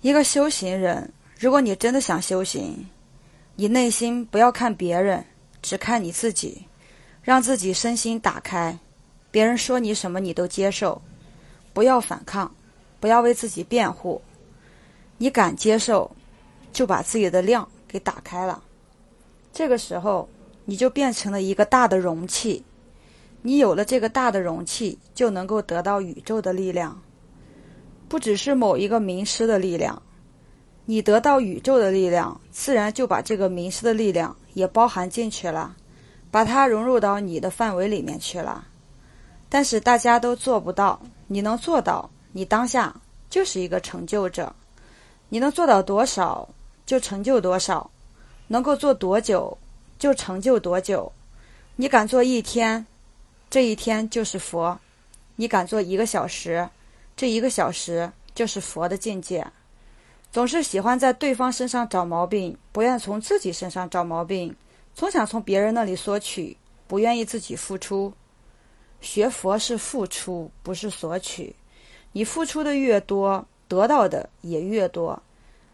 一个修行人，如果你真的想修行，你内心不要看别人，只看你自己，让自己身心打开，别人说你什么你都接受，不要反抗，不要为自己辩护，你敢接受，就把自己的量给打开了，这个时候你就变成了一个大的容器，你有了这个大的容器，就能够得到宇宙的力量。不只是某一个名师的力量，你得到宇宙的力量，自然就把这个名师的力量也包含进去了，把它融入到你的范围里面去了。但是大家都做不到，你能做到，你当下就是一个成就者。你能做到多少，就成就多少；能够做多久，就成就多久。你敢做一天，这一天就是佛；你敢做一个小时。这一个小时就是佛的境界，总是喜欢在对方身上找毛病，不愿从自己身上找毛病，总想从别人那里索取，不愿意自己付出。学佛是付出，不是索取。你付出的越多，得到的也越多；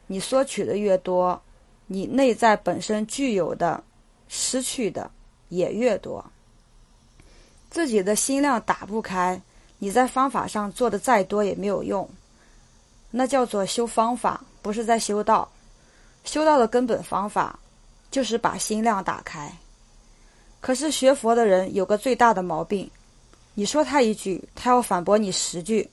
你索取的越多，你内在本身具有的失去的也越多。自己的心量打不开。你在方法上做的再多也没有用，那叫做修方法，不是在修道。修道的根本方法就是把心量打开。可是学佛的人有个最大的毛病，你说他一句，他要反驳你十句。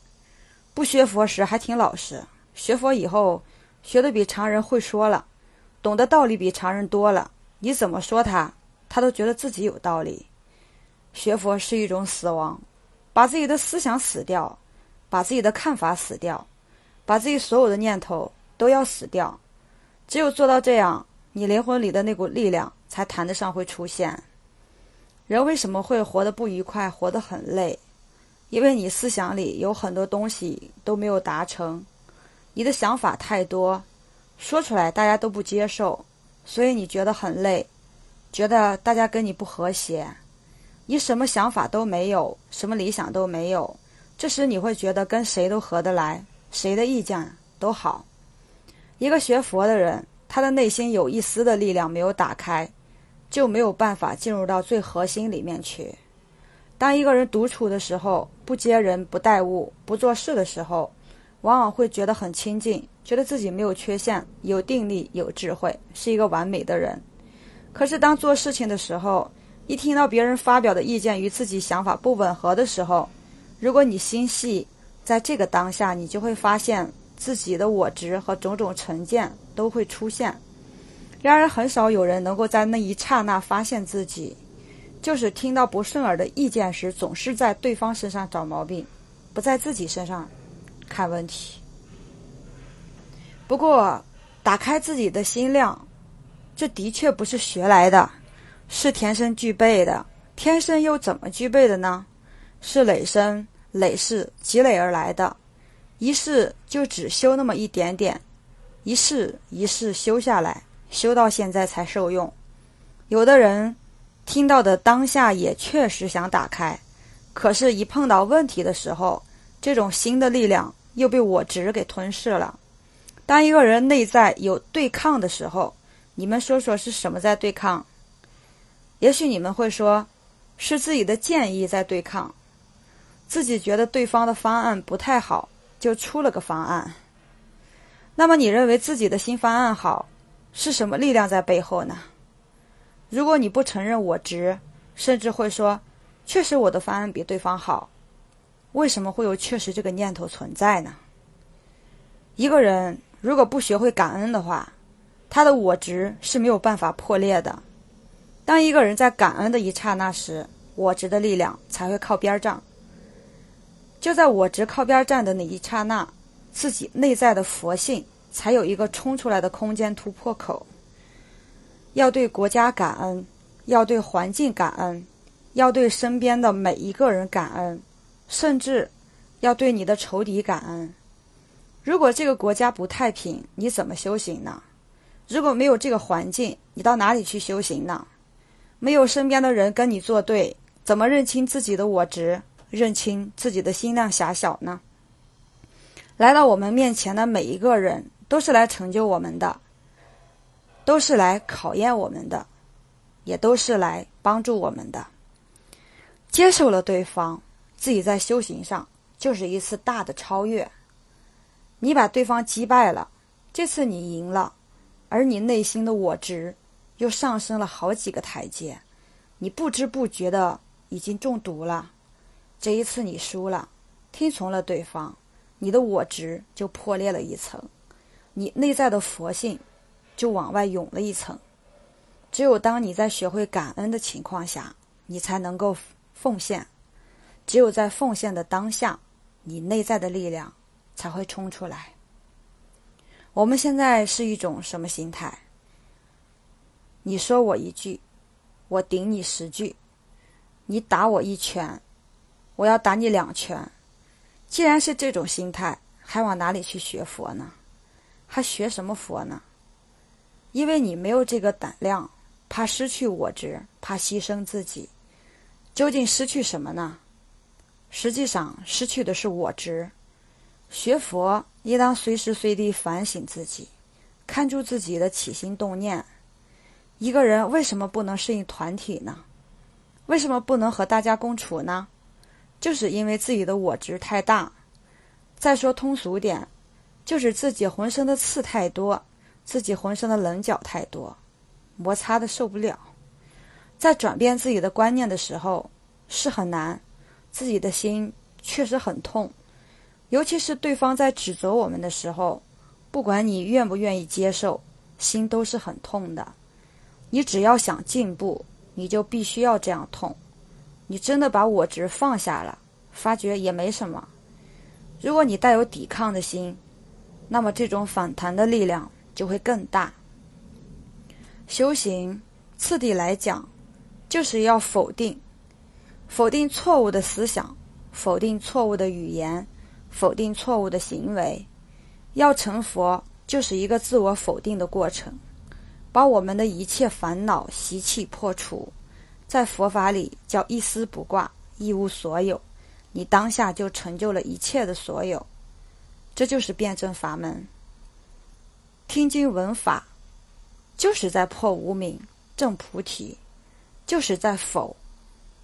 不学佛时还挺老实，学佛以后学的比常人会说了，懂得道理比常人多了，你怎么说他，他都觉得自己有道理。学佛是一种死亡。把自己的思想死掉，把自己的看法死掉，把自己所有的念头都要死掉。只有做到这样，你灵魂里的那股力量才谈得上会出现。人为什么会活得不愉快，活得很累？因为你思想里有很多东西都没有达成，你的想法太多，说出来大家都不接受，所以你觉得很累，觉得大家跟你不和谐。你什么想法都没有，什么理想都没有，这时你会觉得跟谁都合得来，谁的意见都好。一个学佛的人，他的内心有一丝的力量没有打开，就没有办法进入到最核心里面去。当一个人独处的时候，不接人、不待物、不做事的时候，往往会觉得很清静，觉得自己没有缺陷，有定力、有智慧，是一个完美的人。可是当做事情的时候，一听到别人发表的意见与自己想法不吻合的时候，如果你心细，在这个当下，你就会发现自己的我执和种种成见都会出现。然而，很少有人能够在那一刹那发现自己，就是听到不顺耳的意见时，总是在对方身上找毛病，不在自己身上看问题。不过，打开自己的心量，这的确不是学来的。是天生具备的，天生又怎么具备的呢？是累生累世积累而来的，一世就只修那么一点点，一世一世修下来，修到现在才受用。有的人听到的当下也确实想打开，可是，一碰到问题的时候，这种新的力量又被我执给吞噬了。当一个人内在有对抗的时候，你们说说是什么在对抗？也许你们会说，是自己的建议在对抗，自己觉得对方的方案不太好，就出了个方案。那么你认为自己的新方案好，是什么力量在背后呢？如果你不承认我值，甚至会说，确实我的方案比对方好，为什么会有确实这个念头存在呢？一个人如果不学会感恩的话，他的我值是没有办法破裂的。当一个人在感恩的一刹那时，我执的力量才会靠边站。就在我执靠边站的那一刹那，自己内在的佛性才有一个冲出来的空间突破口。要对国家感恩，要对环境感恩，要对身边的每一个人感恩，甚至要对你的仇敌感恩。如果这个国家不太平，你怎么修行呢？如果没有这个环境，你到哪里去修行呢？没有身边的人跟你作对，怎么认清自己的我执，认清自己的心量狭小呢？来到我们面前的每一个人都是来成就我们的，都是来考验我们的，也都是来帮助我们的。接受了对方，自己在修行上就是一次大的超越。你把对方击败了，这次你赢了，而你内心的我执又上升了好几个台阶，你不知不觉的已经中毒了。这一次你输了，听从了对方，你的我执就破裂了一层，你内在的佛性就往外涌了一层。只有当你在学会感恩的情况下，你才能够奉献；只有在奉献的当下，你内在的力量。才会冲出来。我们现在是一种什么心态？你说我一句，我顶你十句；你打我一拳，我要打你两拳。既然是这种心态，还往哪里去学佛呢？还学什么佛呢？因为你没有这个胆量，怕失去我执，怕牺牲自己。究竟失去什么呢？实际上，失去的是我执。学佛应当随时随地反省自己，看住自己的起心动念。一个人为什么不能适应团体呢？为什么不能和大家共处呢？就是因为自己的我执太大。再说通俗点，就是自己浑身的刺太多，自己浑身的棱角太多，摩擦的受不了。在转变自己的观念的时候是很难，自己的心确实很痛。尤其是对方在指责我们的时候，不管你愿不愿意接受，心都是很痛的。你只要想进步，你就必须要这样痛。你真的把我执放下了，发觉也没什么。如果你带有抵抗的心，那么这种反弹的力量就会更大。修行次第来讲，就是要否定，否定错误的思想，否定错误的语言。否定错误的行为，要成佛就是一个自我否定的过程，把我们的一切烦恼习气破除，在佛法里叫一丝不挂，一无所有，你当下就成就了一切的所有，这就是辩证法门。听经闻法，就是在破无明，证菩提，就是在否，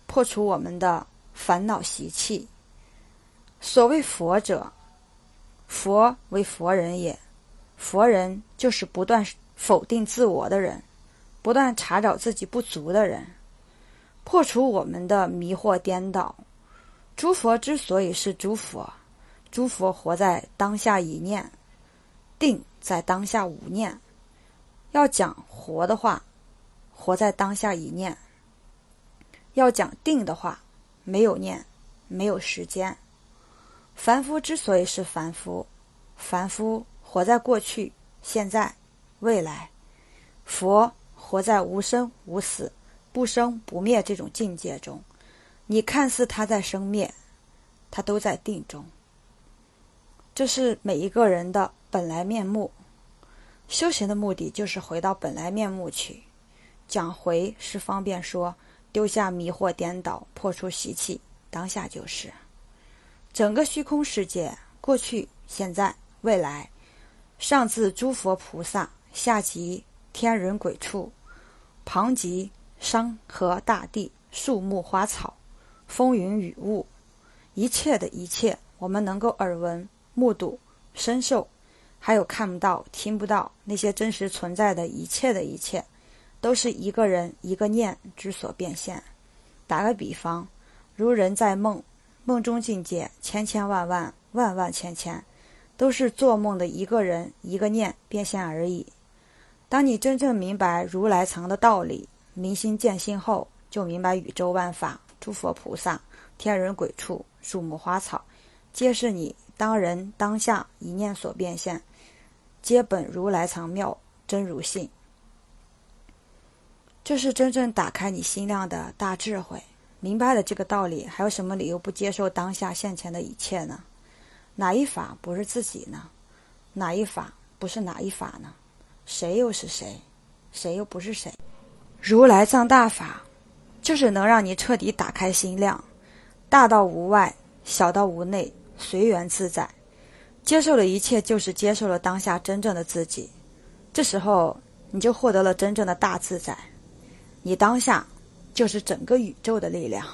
破除我们的烦恼习气。所谓佛者，佛为佛人也。佛人就是不断否定自我的人，不断查找自己不足的人，破除我们的迷惑颠倒。诸佛之所以是诸佛，诸佛活在当下一念，定在当下无念。要讲活的话，活在当下一念；要讲定的话，没有念，没有时间。凡夫之所以是凡夫，凡夫活在过去、现在、未来；佛活在无生无死、不生不灭这种境界中。你看似他在生灭，他都在定中。这是每一个人的本来面目。修行的目的就是回到本来面目去。讲回是方便说，丢下迷惑颠倒，破除习气，当下就是。整个虚空世界，过去、现在、未来，上至诸佛菩萨，下集天人鬼畜，旁集山河大地、树木花草、风云雨雾，一切的一切，我们能够耳闻、目睹、身受，还有看不到、听不到那些真实存在的一切的一切，都是一个人一个念之所变现。打个比方，如人在梦。梦中境界千千万万万万千千，都是做梦的一个人一个念变现而已。当你真正明白如来藏的道理，明心见性后，就明白宇宙万法、诸佛菩萨、天人鬼畜、树木花草，皆是你当人当下一念所变现，皆本如来藏妙真如性。这是真正打开你心量的大智慧。明白了这个道理，还有什么理由不接受当下现前的一切呢？哪一法不是自己呢？哪一法不是哪一法呢？谁又是谁？谁又不是谁？如来藏大法，就是能让你彻底打开心量，大到无外，小到无内，随缘自在。接受了一切，就是接受了当下真正的自己。这时候，你就获得了真正的大自在。你当下就是整个宇宙的力量。